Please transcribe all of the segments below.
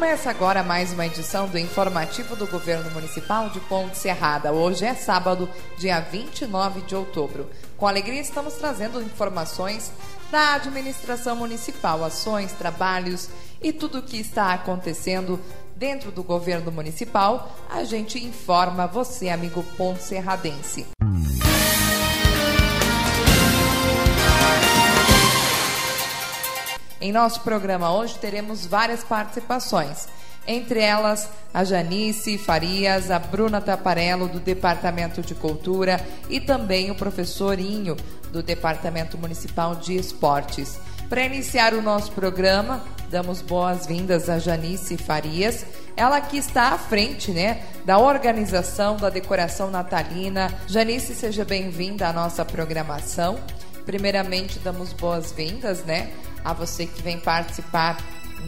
Começa agora mais uma edição do informativo do Governo Municipal de Ponte Serrada. Hoje é sábado, dia 29 de outubro. Com alegria estamos trazendo informações da administração municipal, ações, trabalhos e tudo o que está acontecendo dentro do governo municipal. A gente informa você, amigo Ponte Serradense. Em nosso programa hoje teremos várias participações. Entre elas, a Janice Farias, a Bruna Taparello, do Departamento de Cultura, e também o professor Inho, do Departamento Municipal de Esportes. Para iniciar o nosso programa, damos boas-vindas a Janice Farias, ela que está à frente, né, da organização da decoração natalina. Janice, seja bem-vinda à nossa programação. Primeiramente, damos boas-vindas, né, a você que vem participar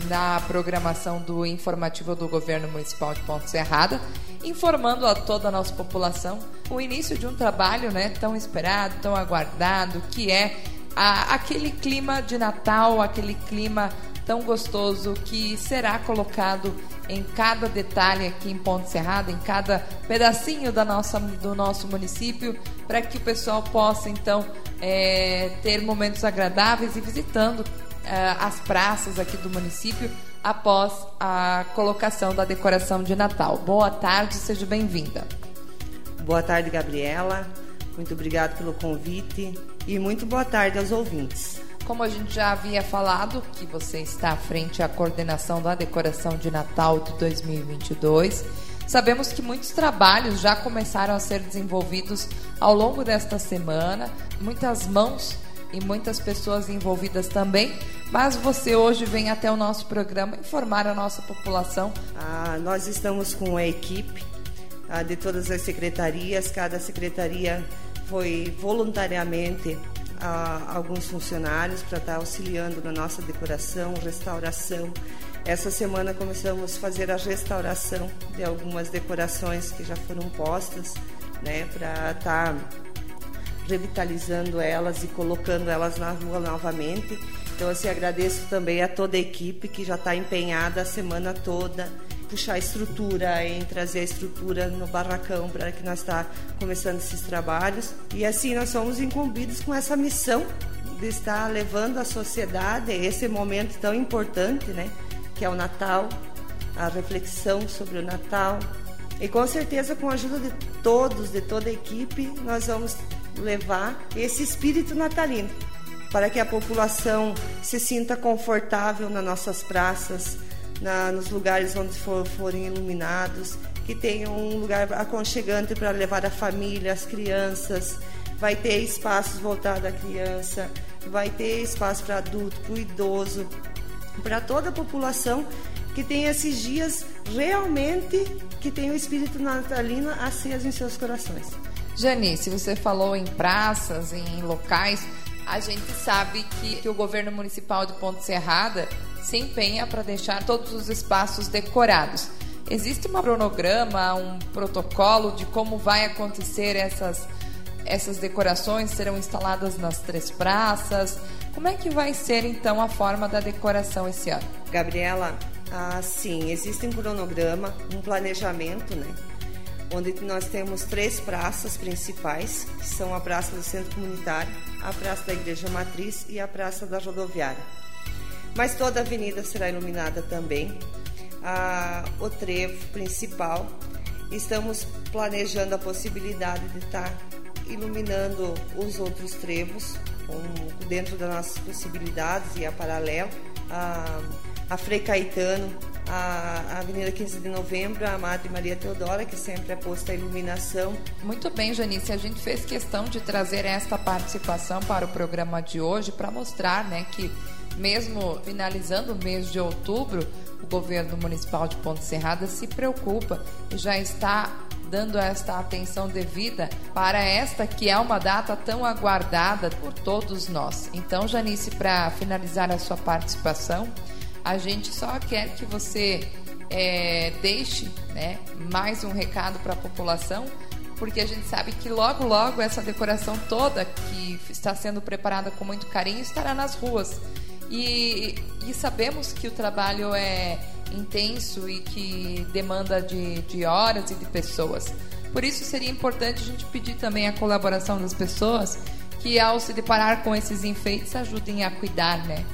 na programação do informativo do Governo Municipal de Ponte Serrada, informando a toda a nossa população o início de um trabalho né, tão esperado, tão aguardado, que é a, aquele clima de Natal, aquele clima tão gostoso que será colocado em cada detalhe aqui em Ponte Serrada, em cada pedacinho da nossa, do nosso município, para que o pessoal possa então é, ter momentos agradáveis e visitando é, as praças aqui do município após a colocação da decoração de Natal. Boa tarde, seja bem-vinda. Boa tarde, Gabriela. Muito obrigado pelo convite e muito boa tarde aos ouvintes. Como a gente já havia falado, que você está à frente à coordenação da decoração de Natal de 2022. Sabemos que muitos trabalhos já começaram a ser desenvolvidos ao longo desta semana, muitas mãos e muitas pessoas envolvidas também, mas você hoje vem até o nosso programa informar a nossa população. Ah, nós estamos com a equipe ah, de todas as secretarias, cada secretaria foi voluntariamente a alguns funcionários para estar auxiliando na nossa decoração, restauração. Essa semana começamos a fazer a restauração de algumas decorações que já foram postas, né, para estar revitalizando elas e colocando elas na rua novamente. Então, assim, agradeço também a toda a equipe que já está empenhada a semana toda puxar a estrutura, em trazer a estrutura no barracão para que nós está começando esses trabalhos. E assim nós somos incumbidos com essa missão de estar levando à sociedade esse momento tão importante, né, que é o Natal, a reflexão sobre o Natal. E com certeza com a ajuda de todos, de toda a equipe, nós vamos levar esse espírito natalino para que a população se sinta confortável nas nossas praças, na, nos lugares onde for, forem iluminados, que tenham um lugar aconchegante para levar a família, as crianças, vai ter espaços voltados à criança, vai ter espaço para adulto, para o idoso, para toda a população que tem esses dias realmente que tem o espírito natalino aceso em seus corações. Janice, você falou em praças, em locais. A gente sabe que, que o governo municipal de Ponte Serrada se empenha para deixar todos os espaços decorados. Existe um cronograma, um protocolo de como vai acontecer essas, essas decorações? Serão instaladas nas três praças? Como é que vai ser então a forma da decoração esse ano? Gabriela, ah, sim, existe um cronograma, um planejamento, né? Onde nós temos três praças principais, que são a Praça do Centro Comunitário, a Praça da Igreja Matriz e a Praça da Rodoviária mas toda a avenida será iluminada também. Ah, o trevo principal, estamos planejando a possibilidade de estar iluminando os outros trevos um, dentro das nossas possibilidades e a paralelo. A, a Frei Caetano, a Avenida 15 de Novembro, a Madre Maria Teodora, que sempre é posta a iluminação. Muito bem, Janice, a gente fez questão de trazer esta participação para o programa de hoje para mostrar né, que mesmo finalizando o mês de outubro, o governo municipal de Ponte Serrada se preocupa e já está dando esta atenção devida para esta que é uma data tão aguardada por todos nós. Então, Janice, para finalizar a sua participação, a gente só quer que você é, deixe né, mais um recado para a população, porque a gente sabe que logo, logo essa decoração toda que está sendo preparada com muito carinho estará nas ruas. E, e sabemos que o trabalho é, intenso e que demanda de, de horas e de pessoas. Por isso seria importante a gente pedir também a colaboração das pessoas que ao se deparar com esses enfeites ajudem a cuidar, né?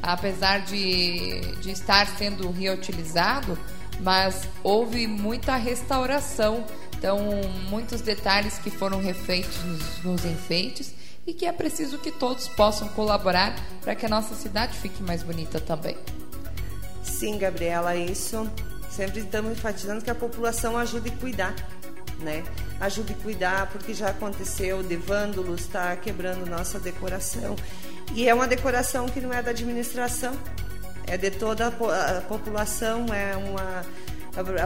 Apesar de, de estar sendo reutilizado, mas houve muita restauração, então muitos detalhes que foram refeitos nos, nos enfeites e que é preciso que todos possam colaborar para que a nossa cidade fique mais bonita também. Sim, Gabriela, isso. Sempre estamos enfatizando que a população ajude a cuidar né? Ajude a cuidar, porque já aconteceu de vândalos estar tá quebrando nossa decoração. E é uma decoração que não é da administração, é de toda a, população, é uma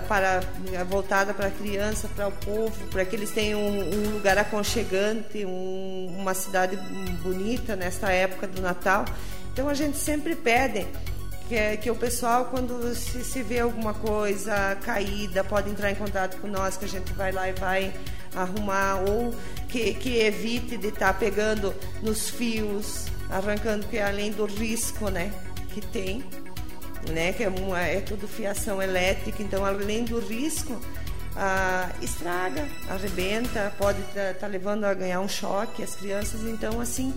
para voltada para a criança, para o povo, para que eles tenham um, um lugar aconchegante, um, uma cidade bonita nesta época do Natal. Então a gente sempre pede que, é, que o pessoal, quando se, se vê alguma coisa caída, pode entrar em contato com nós, que a gente vai lá e vai arrumar, ou que, que evite de estar tá pegando nos fios, arrancando, que além do risco né, que tem, né, que é, uma, é tudo fiação elétrica, então além do risco, ah, estraga, arrebenta, pode estar tá, tá levando a ganhar um choque as crianças, então assim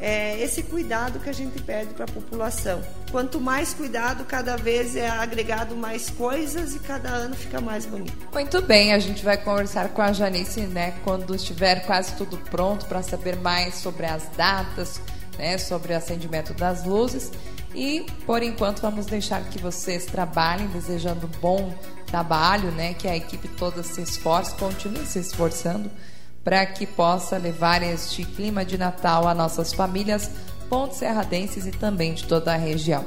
é esse cuidado que a gente pede para a população. Quanto mais cuidado, cada vez é agregado mais coisas e cada ano fica mais bonito. Muito bem, a gente vai conversar com a Janice, né, quando estiver quase tudo pronto para saber mais sobre as datas, né, sobre o acendimento das luzes. E por enquanto vamos deixar que vocês trabalhem, desejando bom trabalho, né, que a equipe toda se esforce, continue se esforçando para que possa levar este clima de Natal a nossas famílias pontes serradenses e também de toda a região.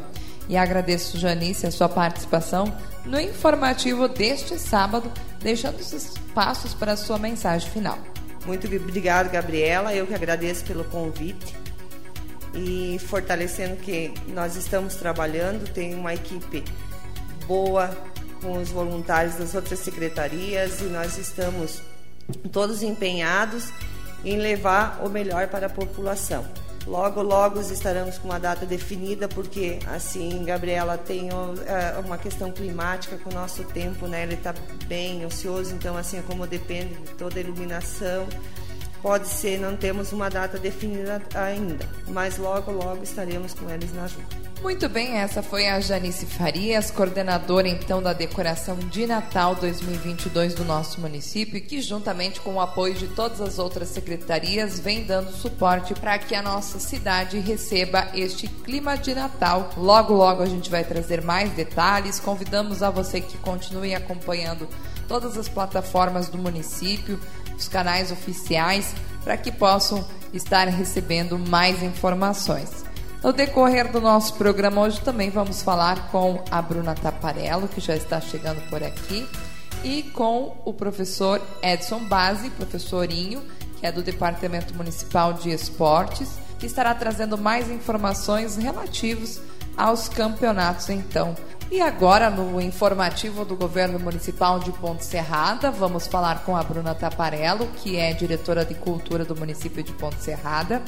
E agradeço, Janice, a sua participação no informativo deste sábado, deixando os espaços para a sua mensagem final. Muito obrigado, Gabriela. Eu que agradeço pelo convite e fortalecendo que nós estamos trabalhando, tem uma equipe boa com os voluntários das outras secretarias e nós estamos todos empenhados em levar o melhor para a população. Logo, logo estaremos com uma data definida, porque assim, Gabriela tem é, uma questão climática com o nosso tempo, né? Ele está bem ocioso, então assim, como depende de toda a iluminação, pode ser, não temos uma data definida ainda, mas logo, logo estaremos com eles na ajuda. Muito bem, essa foi a Janice Farias, coordenadora então da decoração de Natal 2022 do nosso município, que juntamente com o apoio de todas as outras secretarias vem dando suporte para que a nossa cidade receba este clima de Natal. Logo, logo a gente vai trazer mais detalhes. Convidamos a você que continue acompanhando todas as plataformas do município, os canais oficiais, para que possam estar recebendo mais informações. No decorrer do nosso programa hoje também vamos falar com a Bruna Taparello, que já está chegando por aqui, e com o professor Edson Base, professorinho, que é do Departamento Municipal de Esportes, que estará trazendo mais informações relativas aos campeonatos então. E agora, no informativo do Governo Municipal de Ponte Serrada, vamos falar com a Bruna Taparello, que é diretora de cultura do município de Ponte Serrada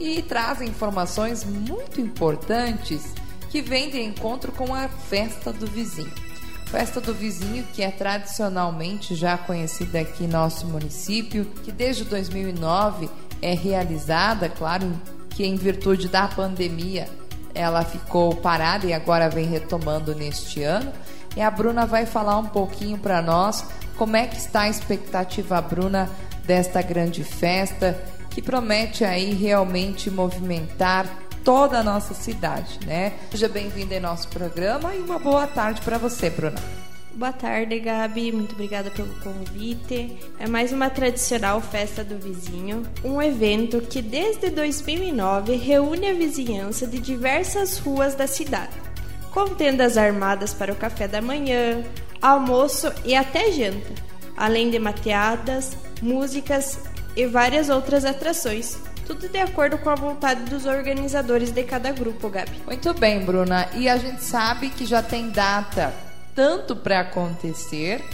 e trazem informações muito importantes que vêm de encontro com a festa do vizinho. Festa do Vizinho, que é tradicionalmente já conhecida aqui em nosso município, que desde 2009 é realizada, claro, que em virtude da pandemia ela ficou parada e agora vem retomando neste ano. E a Bruna vai falar um pouquinho para nós como é que está a expectativa, Bruna, desta grande festa que promete aí realmente movimentar toda a nossa cidade, né? Seja bem-vinda em nosso programa e uma boa tarde para você, Bruna. Boa tarde, Gabi. Muito obrigada pelo convite. É mais uma tradicional festa do vizinho, um evento que desde 2009 reúne a vizinhança de diversas ruas da cidade, com tendas armadas para o café da manhã, almoço e até janta, além de mateadas, músicas e várias outras atrações. Tudo de acordo com a vontade dos organizadores de cada grupo, Gabi. Muito bem, Bruna. E a gente sabe que já tem data tanto para acontecer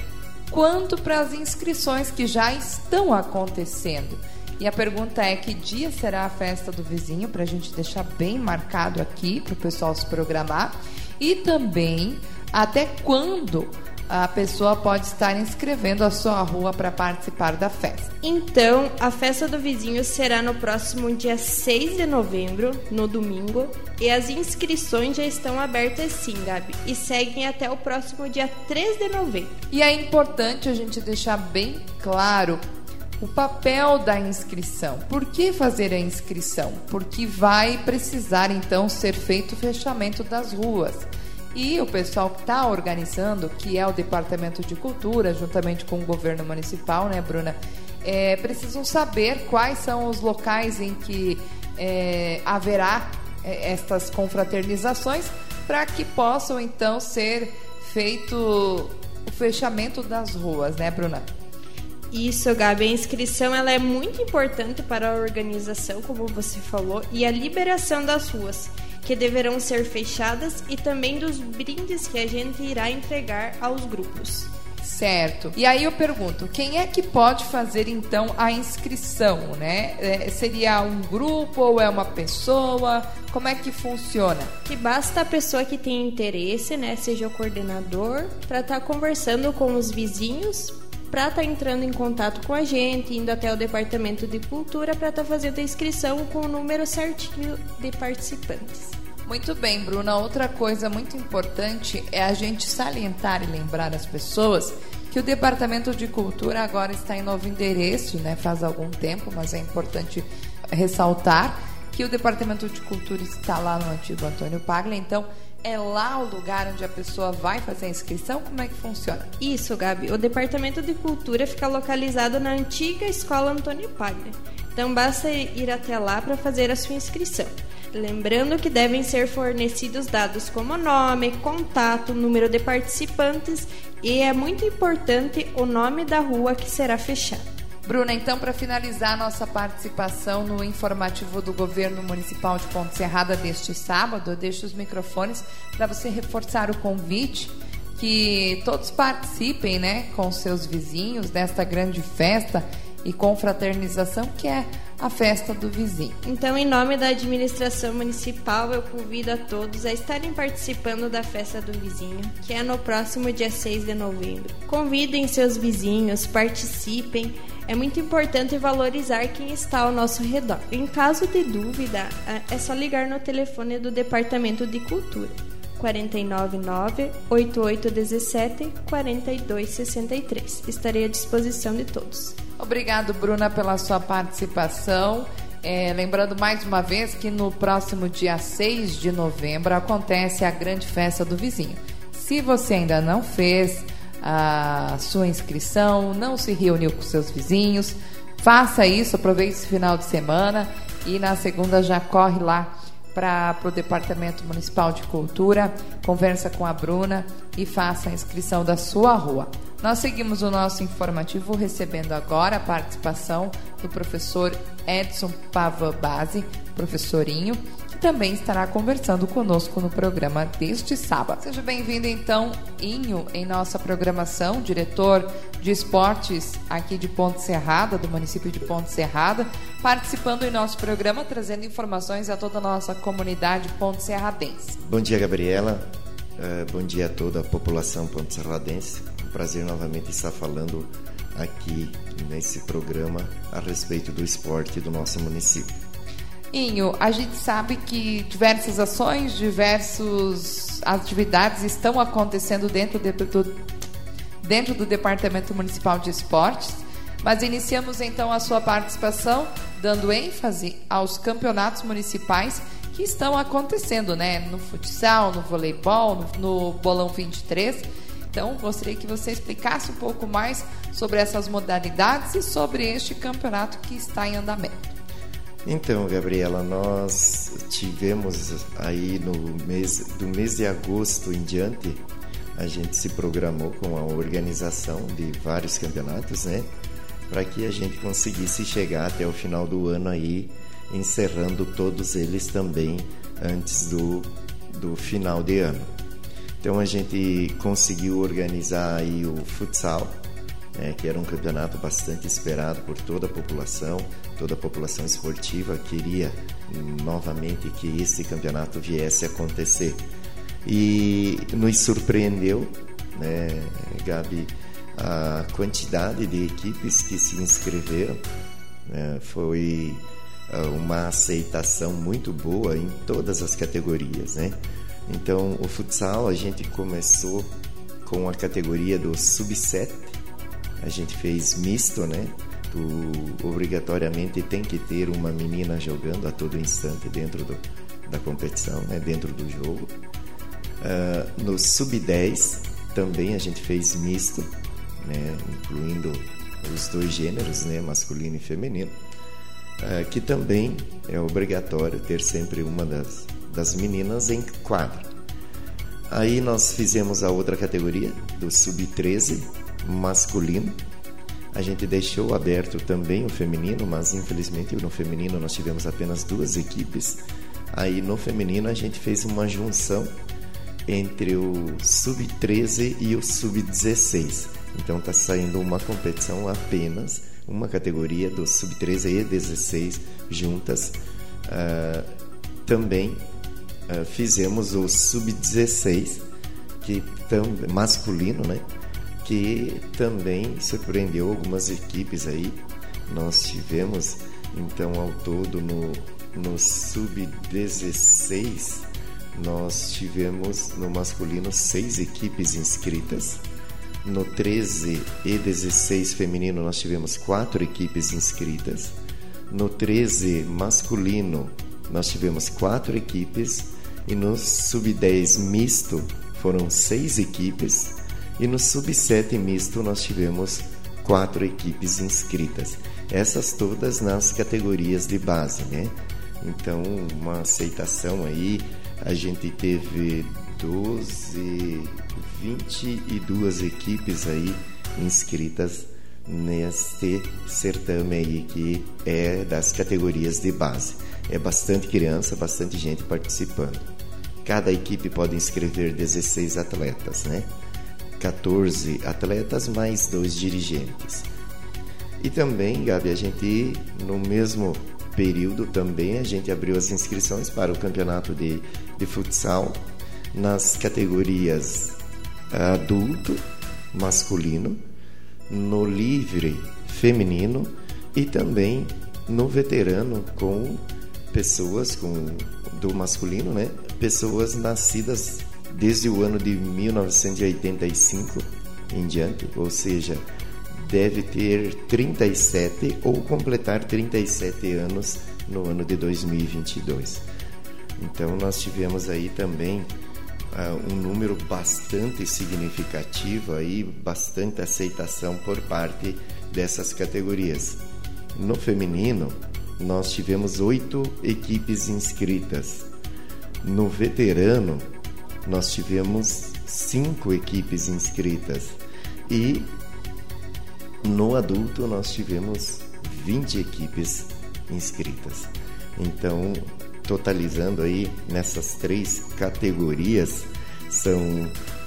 quanto para as inscrições que já estão acontecendo. E a pergunta é: que dia será a festa do vizinho? Para a gente deixar bem marcado aqui para o pessoal se programar. E também até quando a pessoa pode estar inscrevendo a sua rua para participar da festa. Então, a festa do vizinho será no próximo dia 6 de novembro, no domingo, e as inscrições já estão abertas sim, Gabi, e seguem até o próximo dia 3 de novembro. E é importante a gente deixar bem claro o papel da inscrição. Por que fazer a inscrição? Porque vai precisar então ser feito o fechamento das ruas. E o pessoal que está organizando, que é o Departamento de Cultura, juntamente com o governo municipal, né, Bruna, é, precisam saber quais são os locais em que é, haverá é, estas confraternizações para que possam então ser feito o fechamento das ruas, né, Bruna? Isso, Gabi. A inscrição ela é muito importante para a organização, como você falou, e a liberação das ruas, que deverão ser fechadas, e também dos brindes que a gente irá entregar aos grupos. Certo. E aí eu pergunto, quem é que pode fazer então a inscrição, né? É, seria um grupo ou é uma pessoa? Como é que funciona? Que basta a pessoa que tem interesse, né, seja o coordenador, para estar tá conversando com os vizinhos para estar tá entrando em contato com a gente, indo até o departamento de cultura para estar tá fazendo a inscrição com o número certinho de participantes. Muito bem, Bruna. Outra coisa muito importante é a gente salientar e lembrar as pessoas que o Departamento de Cultura agora está em novo endereço, né? Faz algum tempo, mas é importante ressaltar que o Departamento de Cultura está lá no antigo Antônio Paglia. Então, é lá o lugar onde a pessoa vai fazer a inscrição? Como é que funciona? Isso, Gabi. O Departamento de Cultura fica localizado na antiga Escola Antônio Paglia. Então basta ir até lá para fazer a sua inscrição. Lembrando que devem ser fornecidos dados como nome, contato, número de participantes e é muito importante o nome da rua que será fechada. Bruna, então, para finalizar nossa participação no informativo do Governo Municipal de Ponte Serrada deste sábado, eu deixo os microfones para você reforçar o convite que todos participem, né, com seus vizinhos desta grande festa e confraternização que é a festa do vizinho. Então, em nome da administração municipal, eu convido a todos a estarem participando da festa do vizinho, que é no próximo dia 6 de novembro. Convidem seus vizinhos, participem. É muito importante valorizar quem está ao nosso redor. Em caso de dúvida, é só ligar no telefone do Departamento de Cultura. 499 8817 4263. Estarei à disposição de todos. Obrigado, Bruna, pela sua participação. É, lembrando mais uma vez que no próximo dia 6 de novembro acontece a grande festa do vizinho. Se você ainda não fez a sua inscrição, não se reuniu com seus vizinhos, faça isso, aproveite esse final de semana e na segunda já corre lá para o Departamento Municipal de Cultura, conversa com a Bruna e faça a inscrição da sua rua. Nós seguimos o nosso informativo recebendo agora a participação do professor Edson Base, professorinho, também estará conversando conosco no programa deste sábado. Seja bem-vindo então, Inho, em nossa programação, diretor de esportes aqui de Ponte Serrada, do município de Ponte Serrada, participando em nosso programa, trazendo informações a toda a nossa comunidade ponte serradense. Bom dia, Gabriela. Uh, bom dia a toda a população ponte serradense prazer novamente estar falando aqui nesse programa a respeito do esporte do nosso município. Inho, a gente sabe que diversas ações, diversas atividades estão acontecendo dentro, de, do, dentro do Departamento Municipal de Esportes, mas iniciamos então a sua participação dando ênfase aos campeonatos municipais que estão acontecendo, né? No futsal, no voleibol, no, no bolão 23 então, gostaria que você explicasse um pouco mais sobre essas modalidades e sobre este campeonato que está em andamento. Então, Gabriela, nós tivemos aí no mês do mês de agosto em diante, a gente se programou com a organização de vários campeonatos, né? Para que a gente conseguisse chegar até o final do ano aí, encerrando todos eles também antes do, do final de ano. Então a gente conseguiu organizar aí o futsal, né, que era um campeonato bastante esperado por toda a população, toda a população esportiva queria novamente que esse campeonato viesse a acontecer. E nos surpreendeu, né, Gabi, a quantidade de equipes que se inscreveram. Né, foi ah, uma aceitação muito boa em todas as categorias, né? Então, o futsal a gente começou com a categoria do sub-7. A gente fez misto, né? Tu obrigatoriamente tem que ter uma menina jogando a todo instante dentro do, da competição, né? Dentro do jogo. Uh, no sub-10 também a gente fez misto, né? Incluindo os dois gêneros, né? Masculino e feminino. Uh, que também é obrigatório ter sempre uma das das meninas em quadra. Aí nós fizemos a outra categoria, do sub-13 masculino. A gente deixou aberto também o feminino, mas infelizmente no feminino nós tivemos apenas duas equipes. Aí no feminino a gente fez uma junção entre o sub-13 e o sub-16. Então está saindo uma competição apenas, uma categoria do sub-13 e 16 juntas. Uh, também uh, fizemos o sub-16, que tam, masculino, né? Que também surpreendeu algumas equipes aí. Nós tivemos, então, ao todo no, no sub-16, nós tivemos no masculino seis equipes inscritas. No 13 e 16 feminino, nós tivemos quatro equipes inscritas. No 13 masculino, nós tivemos quatro equipes e no sub-10 misto foram seis equipes e no sub-7 misto nós tivemos quatro equipes inscritas. Essas todas nas categorias de base, né? Então, uma aceitação aí, a gente teve 12, 22 equipes aí inscritas neste certame aí que é das categorias de base. É bastante criança, bastante gente participando. Cada equipe pode inscrever 16 atletas, né? 14 atletas mais dois dirigentes. E também, Gabi, a gente no mesmo período também a gente abriu as inscrições para o campeonato de, de futsal nas categorias adulto, masculino, no livre feminino e também no veterano com pessoas com do masculino, né? Pessoas nascidas desde o ano de 1985 em diante, ou seja, deve ter 37 ou completar 37 anos no ano de 2022. Então nós tivemos aí também uh, um número bastante significativo aí, bastante aceitação por parte dessas categorias. No feminino, nós tivemos oito equipes inscritas. No veterano, nós tivemos cinco equipes inscritas. E no adulto, nós tivemos 20 equipes inscritas. Então, totalizando aí nessas três categorias, são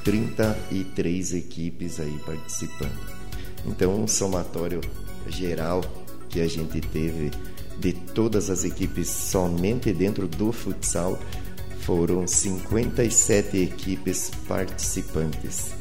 33 equipes aí participando. Então, um somatório geral que a gente teve de todas as equipes somente dentro do futsal foram 57 equipes participantes.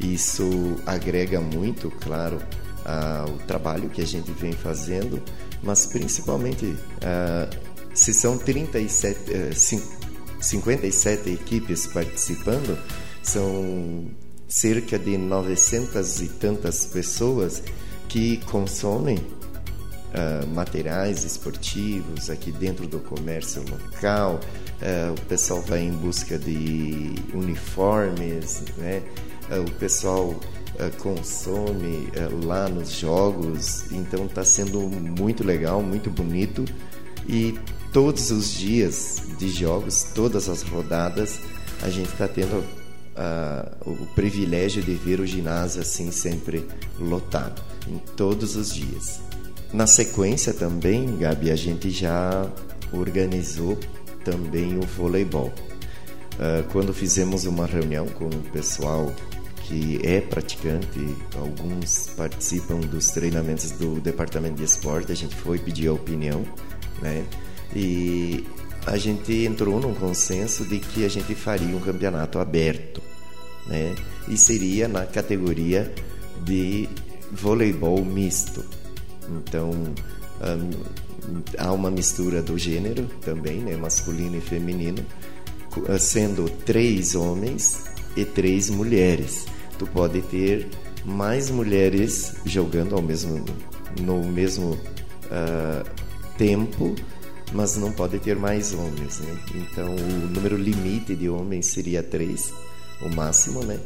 Isso agrega muito, claro, ao trabalho que a gente vem fazendo, mas principalmente uh, se são 37, uh, 57 equipes participando, são cerca de 900 e tantas pessoas que consomem uh, materiais esportivos aqui dentro do comércio local. Uh, o pessoal vai em busca de uniformes, né? Uh, o pessoal consome lá nos jogos, então está sendo muito legal, muito bonito e todos os dias de jogos, todas as rodadas, a gente está tendo o privilégio de ver o ginásio assim sempre lotado, em todos os dias. Na sequência também, Gabi, a gente já organizou também o voleibol. Uh, quando fizemos uma reunião com o pessoal que é praticante, alguns participam dos treinamentos do departamento de esporte, a gente foi pedir a opinião, né? E a gente entrou num consenso de que a gente faria um campeonato aberto, né? E seria na categoria de voleibol misto. Então, um, há uma mistura do gênero também, né? Masculino e feminino, sendo três homens e três mulheres. Tu pode ter mais mulheres jogando ao mesmo no mesmo uh, tempo, mas não pode ter mais homens, né? Então o número limite de homens seria três, o máximo, né?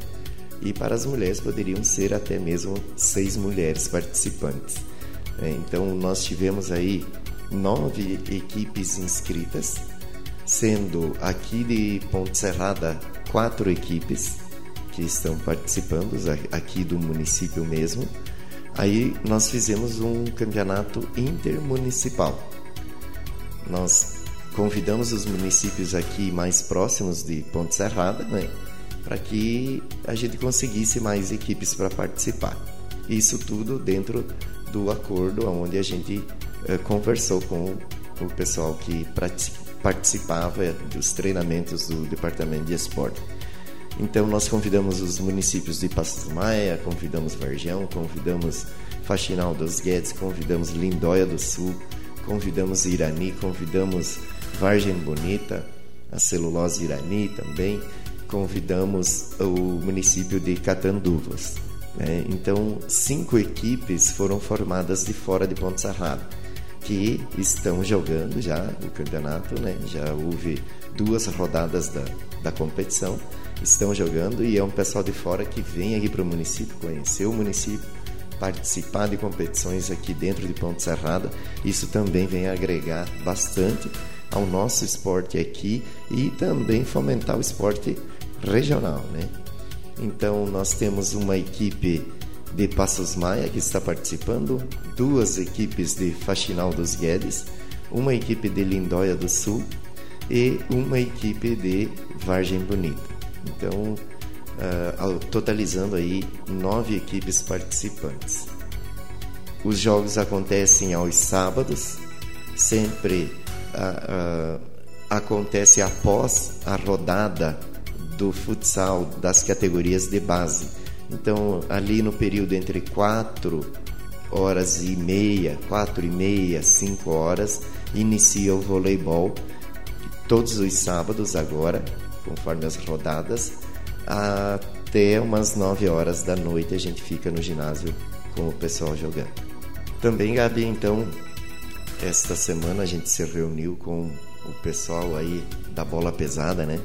E para as mulheres poderiam ser até mesmo seis mulheres participantes. Né? Então nós tivemos aí nove equipes inscritas, sendo aqui de Ponte Serrada quatro equipes que estão participando aqui do município mesmo. Aí nós fizemos um campeonato intermunicipal. Nós convidamos os municípios aqui mais próximos de Ponte Serrada, né, para que a gente conseguisse mais equipes para participar. Isso tudo dentro do acordo onde a gente conversou com o pessoal que participava dos treinamentos do Departamento de Esporte. Então nós convidamos os municípios de Passos Maia, convidamos Vargião, convidamos Faxinal dos Guedes, convidamos Lindóia do Sul, convidamos Irani, convidamos Vargem Bonita, a celulose Irani também, convidamos o município de Catanduvas. Né? Então, cinco equipes foram formadas de fora de Ponte Sarrado, que estão jogando já o campeonato, né? já houve duas rodadas da, da competição estão jogando e é um pessoal de fora que vem aqui para o município, conhecer o município, participar de competições aqui dentro de Ponte Serrada. Isso também vem agregar bastante ao nosso esporte aqui e também fomentar o esporte regional, né? Então nós temos uma equipe de Passos Maia que está participando, duas equipes de Faxinal dos Guedes, uma equipe de Lindóia do Sul e uma equipe de Vargem Bonita. Então, uh, totalizando aí nove equipes participantes. Os jogos acontecem aos sábados, sempre uh, uh, acontece após a rodada do futsal das categorias de base. Então, ali no período entre quatro horas e meia, quatro e meia, cinco horas, inicia o voleibol todos os sábados agora, conforme as rodadas, até umas 9 horas da noite a gente fica no ginásio com o pessoal jogando. Também, Gabi, então, esta semana a gente se reuniu com o pessoal aí da bola pesada, né?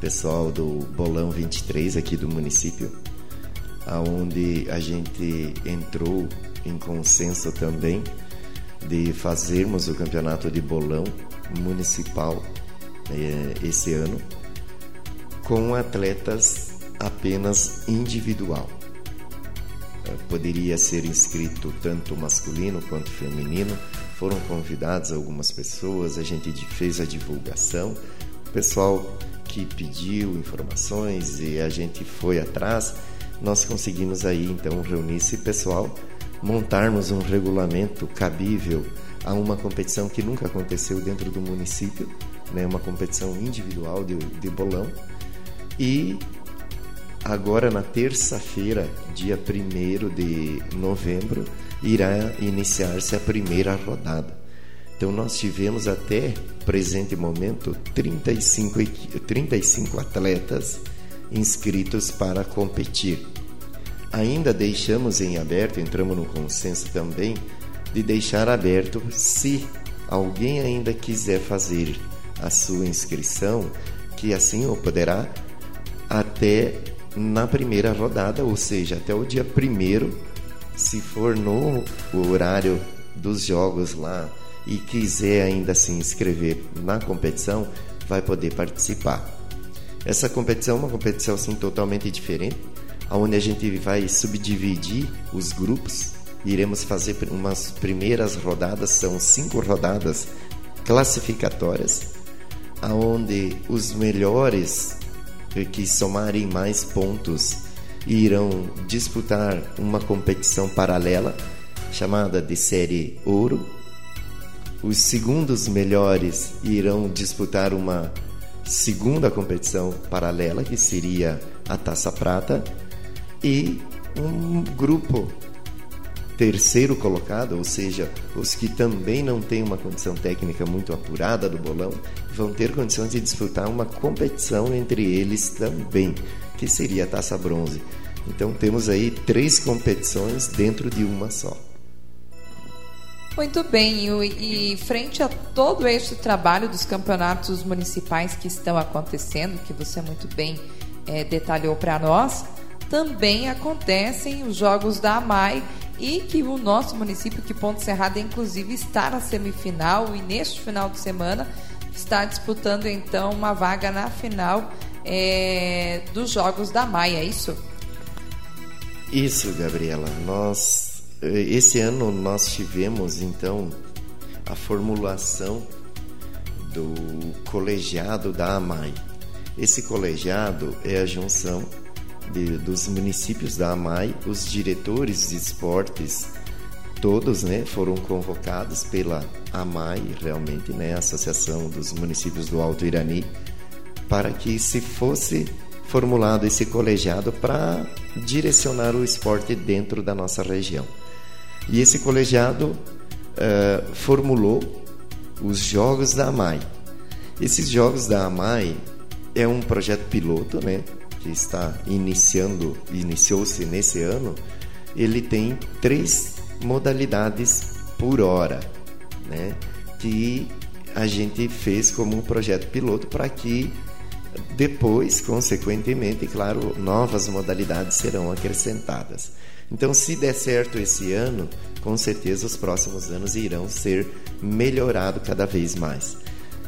Pessoal do Bolão 23 aqui do município, aonde a gente entrou em consenso também de fazermos o campeonato de bolão municipal eh, esse ano com atletas apenas individual. Eh, poderia ser inscrito tanto masculino quanto feminino. Foram convidadas algumas pessoas, a gente fez a divulgação. O pessoal que pediu informações e a gente foi atrás, nós conseguimos aí então reunir esse pessoal, montarmos um regulamento cabível a uma competição que nunca aconteceu dentro do município, né, uma competição individual de, de bolão e agora na terça-feira, dia 1 de novembro, irá iniciar-se a primeira rodada. Então nós tivemos até presente momento 35, 35 atletas inscritos para competir. Ainda deixamos em aberto, entramos no consenso também, de deixar aberto se alguém ainda quiser fazer a sua inscrição, que assim o poderá até na primeira rodada, ou seja, até o dia primeiro, se for no horário dos jogos lá e quiser ainda se inscrever na competição, vai poder participar. Essa competição é uma competição assim, totalmente diferente, onde a gente vai subdividir os grupos. Iremos fazer umas primeiras rodadas, são cinco rodadas classificatórias, aonde os melhores que somarem mais pontos irão disputar uma competição paralela chamada de Série Ouro. os segundos melhores irão disputar uma segunda competição paralela, que seria a Taça Prata, e um grupo terceiro colocado, ou seja, os que também não têm uma condição técnica muito apurada do bolão, vão ter condições de disputar uma competição entre eles também, que seria a Taça Bronze. Então temos aí três competições dentro de uma só. Muito bem, e, e frente a todo este trabalho dos campeonatos municipais que estão acontecendo, que você muito bem é, detalhou para nós, também acontecem os jogos da AMAI e que o nosso município, que Ponte Serrada, inclusive, está na semifinal e neste final de semana está disputando então uma vaga na final é, dos jogos da AMAI, é isso? Isso, Gabriela. Nós esse ano nós tivemos então a formulação do colegiado da AMAI. Esse colegiado é a junção de, dos municípios da AMAI, os diretores de esportes, todos né, foram convocados pela AMAI, realmente, né, Associação dos Municípios do Alto Irani, para que se fosse formulado esse colegiado para direcionar o esporte dentro da nossa região. E esse colegiado uh, formulou os Jogos da AMAI. Esses Jogos da AMAI é um projeto piloto, né? Que está iniciando, iniciou-se nesse ano. Ele tem três modalidades por hora, né? Que a gente fez como um projeto piloto para que depois, consequentemente, claro, novas modalidades serão acrescentadas. Então, se der certo esse ano, com certeza os próximos anos irão ser melhorados cada vez mais.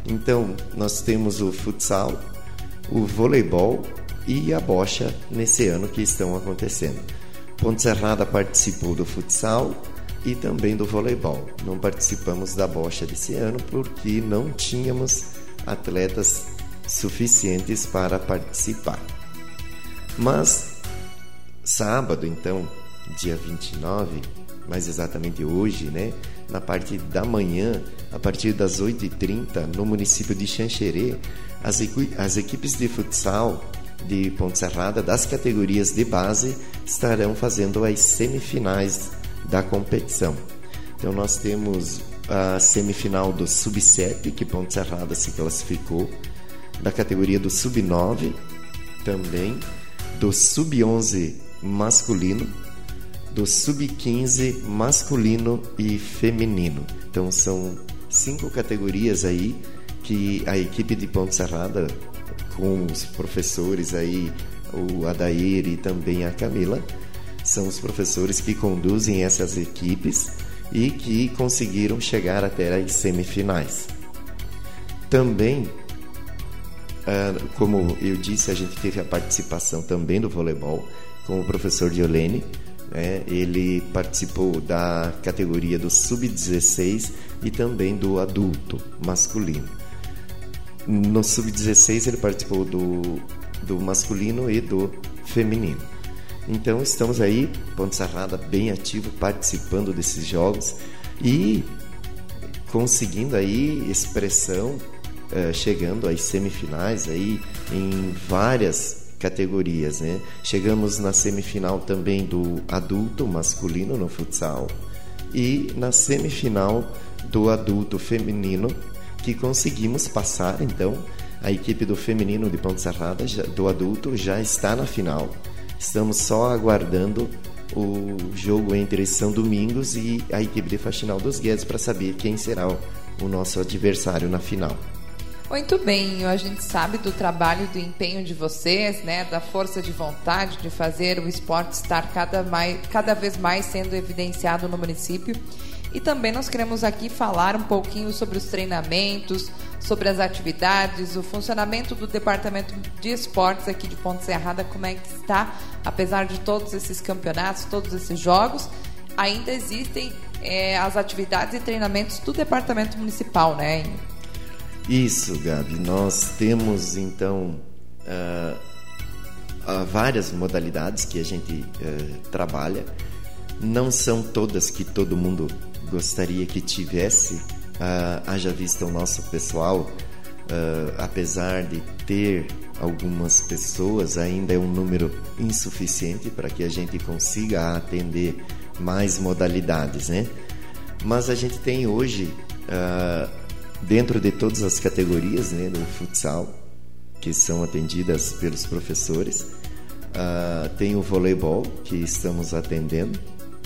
Então, nós temos o futsal, o voleibol e a bocha nesse ano que estão acontecendo. Ponte Serrada participou do futsal e também do voleibol. Não participamos da bocha desse ano porque não tínhamos atletas suficientes para participar. Mas sábado, então, dia 29, mais exatamente hoje, né? Na parte da manhã, a partir das 8h30, no município de Xanxerê, as, as equipes de futsal de Ponte Serrada, das categorias de base, estarão fazendo as semifinais da competição. Então nós temos a semifinal do Sub-7, que Ponte Serrada se classificou, da categoria do Sub-9 também, do Sub-11 masculino, do sub-15 masculino e feminino. Então são cinco categorias aí que a equipe de Ponte Serrada, com os professores aí, o Adair e também a Camila, são os professores que conduzem essas equipes e que conseguiram chegar até as semifinais. Também, ah, como eu disse, a gente teve a participação também do voleibol com o professor Diolene, né? Ele participou da categoria do sub-16 e também do adulto masculino. No sub-16 ele participou do, do masculino e do feminino. Então estamos aí, Ponte Serrada bem ativo, participando desses jogos e conseguindo aí expressão, eh, chegando às semifinais aí em várias categorias, né? Chegamos na semifinal também do adulto masculino no futsal e na semifinal do adulto feminino que conseguimos passar, então a equipe do feminino de Ponte Serrada do adulto já está na final. Estamos só aguardando o jogo entre São Domingos e a equipe de Faxinal dos Guedes para saber quem será o nosso adversário na final. Muito bem, a gente sabe do trabalho, do empenho de vocês, né, da força de vontade de fazer o esporte estar cada, mais, cada vez mais sendo evidenciado no município. E também nós queremos aqui falar um pouquinho sobre os treinamentos, sobre as atividades, o funcionamento do departamento de esportes aqui de Ponte Serrada, como é que está, apesar de todos esses campeonatos, todos esses jogos, ainda existem é, as atividades e treinamentos do departamento municipal, né? Isso, Gabi. Nós temos então uh, várias modalidades que a gente uh, trabalha. Não são todas que todo mundo gostaria que tivesse Uh, haja vista o nosso pessoal, apesar de ter algumas pessoas, ainda é um número insuficiente para que a gente consiga atender mais modalidades, né? Mas a gente tem hoje, dentro de todas as categorias né, do futsal, que são atendidas pelos professores, uh, tem o voleibol, que estamos atendendo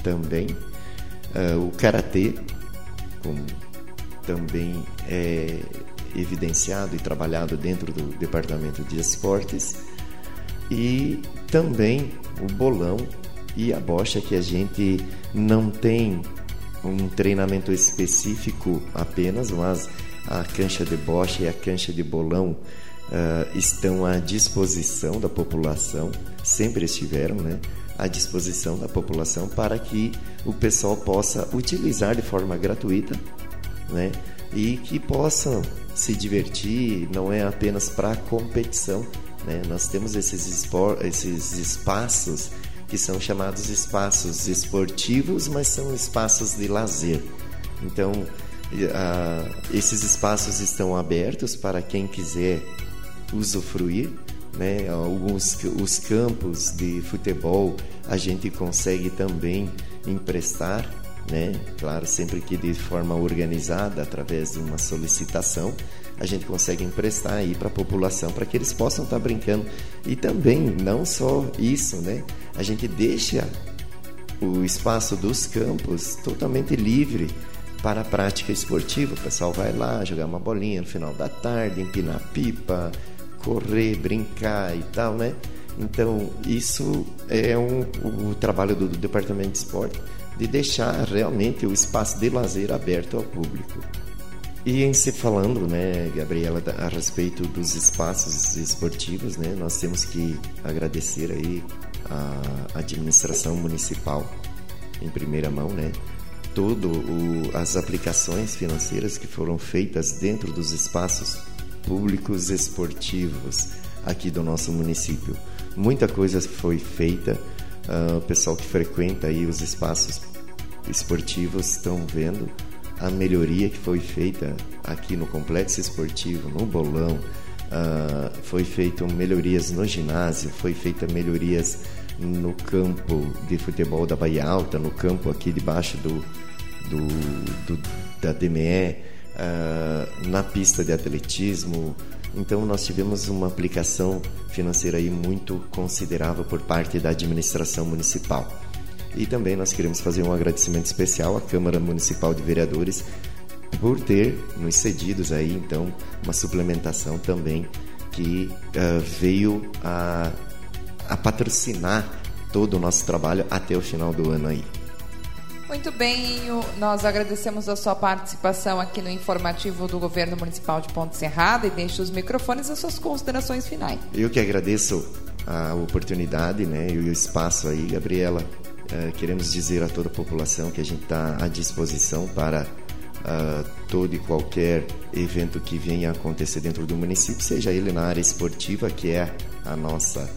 também, uh, o karatê, como também é evidenciado e trabalhado dentro do departamento de esportes e também o bolão e a bocha que a gente não tem um treinamento específico apenas, mas a cancha de bocha e a cancha de bolão uh, estão à disposição da população, sempre estiveram, né? À disposição da população para que o pessoal possa utilizar de forma gratuita né? E que possam se divertir, não é apenas para competição, né? Nós temos esses, espor, esses espaços que são chamados espaços esportivos, mas são espaços de lazer. Então, uh, esses espaços estão abertos para quem quiser usufruir. Né? Alguns os campos de futebol a gente consegue também emprestar né? Claro, sempre que de forma organizada, através de uma solicitação, a gente consegue emprestar aí para a população para que eles possam estar tá brincando. E também, não só isso, né? A gente deixa o espaço dos campos totalmente livre para a prática esportiva. O pessoal vai lá jogar uma bolinha no final da tarde, empinar pipa, correr, brincar e tal, né? Então, isso é um, o trabalho do, do Departamento de Esporte de deixar realmente o espaço de lazer aberto ao público. E em se falando, né, Gabriela, a respeito dos espaços esportivos, né, nós temos que agradecer aí a administração municipal em primeira mão, né, todo o, as aplicações financeiras que foram feitas dentro dos espaços públicos esportivos aqui do nosso município. Muita coisa foi feita, uh, o pessoal que frequenta aí os espaços esportivos estão vendo a melhoria que foi feita aqui no complexo esportivo, no bolão, uh, foi feita melhorias no ginásio, foi feita melhorias no campo de futebol da Bahia Alta, no campo aqui debaixo do, do, do da DME, uh, ah, na pista de atletismo. Então nós tivemos uma aplicação financeira aí muito considerável por parte da administração municipal. E também nós queremos fazer um agradecimento especial à Câmara Municipal de Vereadores por ter nos cedidos aí então uma suplementação também que uh, veio a, a patrocinar todo o nosso trabalho até o final do ano aí. Muito bem, nós agradecemos a sua participação aqui no informativo do Governo Municipal de Ponte Serrada e deixo os microfones às suas considerações finais. Eu que agradeço a oportunidade né, e o espaço aí, Gabriela, Uh, queremos dizer a toda a população que a gente está à disposição para uh, todo e qualquer evento que venha acontecer dentro do município, seja ele na área esportiva, que é a nossa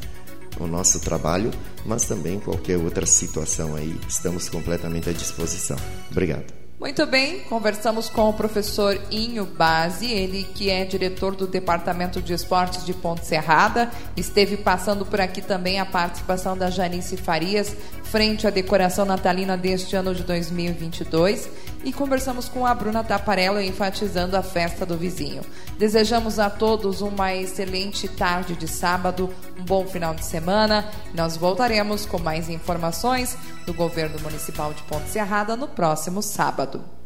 o nosso trabalho, mas também qualquer outra situação aí, estamos completamente à disposição. Obrigado. Muito bem, conversamos com o professor Inho Base, ele que é diretor do Departamento de Esportes de Ponte Serrada. Esteve passando por aqui também a participação da Janice Farias, frente à decoração natalina deste ano de 2022. E conversamos com a Bruna Taparello, enfatizando a festa do vizinho. Desejamos a todos uma excelente tarde de sábado, um bom final de semana. Nós voltaremos com mais informações do Governo Municipal de Ponte Serrada no próximo sábado.